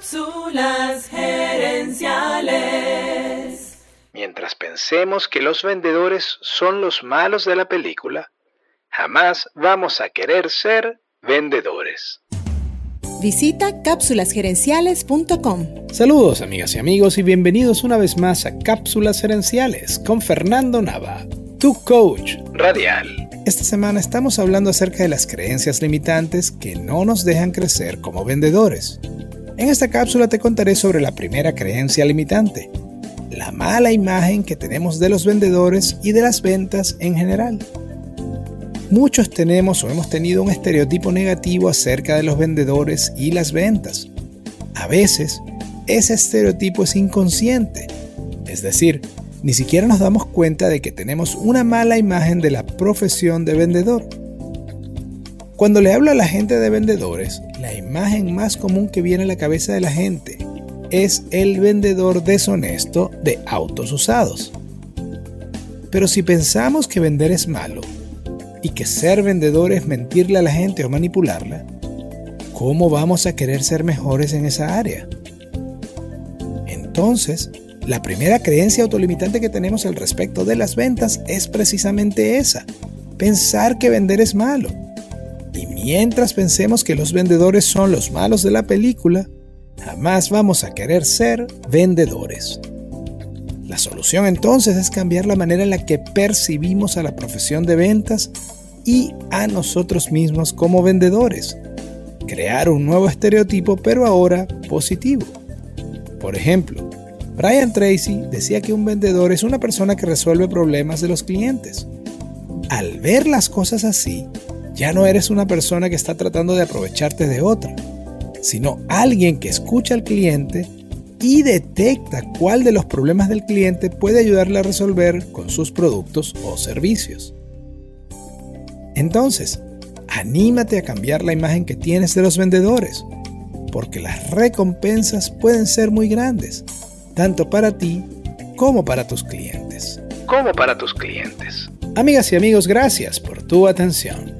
Cápsulas gerenciales. Mientras pensemos que los vendedores son los malos de la película, jamás vamos a querer ser vendedores. Visita cápsulasgerenciales.com. Saludos amigas y amigos y bienvenidos una vez más a Cápsulas Gerenciales con Fernando Nava, tu coach Radial. Esta semana estamos hablando acerca de las creencias limitantes que no nos dejan crecer como vendedores. En esta cápsula te contaré sobre la primera creencia limitante, la mala imagen que tenemos de los vendedores y de las ventas en general. Muchos tenemos o hemos tenido un estereotipo negativo acerca de los vendedores y las ventas. A veces, ese estereotipo es inconsciente, es decir, ni siquiera nos damos cuenta de que tenemos una mala imagen de la profesión de vendedor. Cuando le hablo a la gente de vendedores, la imagen más común que viene a la cabeza de la gente es el vendedor deshonesto de autos usados. Pero si pensamos que vender es malo y que ser vendedor es mentirle a la gente o manipularla, ¿cómo vamos a querer ser mejores en esa área? Entonces, la primera creencia autolimitante que tenemos al respecto de las ventas es precisamente esa, pensar que vender es malo. Y mientras pensemos que los vendedores son los malos de la película, jamás vamos a querer ser vendedores. La solución entonces es cambiar la manera en la que percibimos a la profesión de ventas y a nosotros mismos como vendedores. Crear un nuevo estereotipo pero ahora positivo. Por ejemplo, Brian Tracy decía que un vendedor es una persona que resuelve problemas de los clientes. Al ver las cosas así, ya no eres una persona que está tratando de aprovecharte de otra, sino alguien que escucha al cliente y detecta cuál de los problemas del cliente puede ayudarle a resolver con sus productos o servicios. Entonces, anímate a cambiar la imagen que tienes de los vendedores, porque las recompensas pueden ser muy grandes tanto para ti como para tus clientes. Como para tus clientes. Amigas y amigos, gracias por tu atención.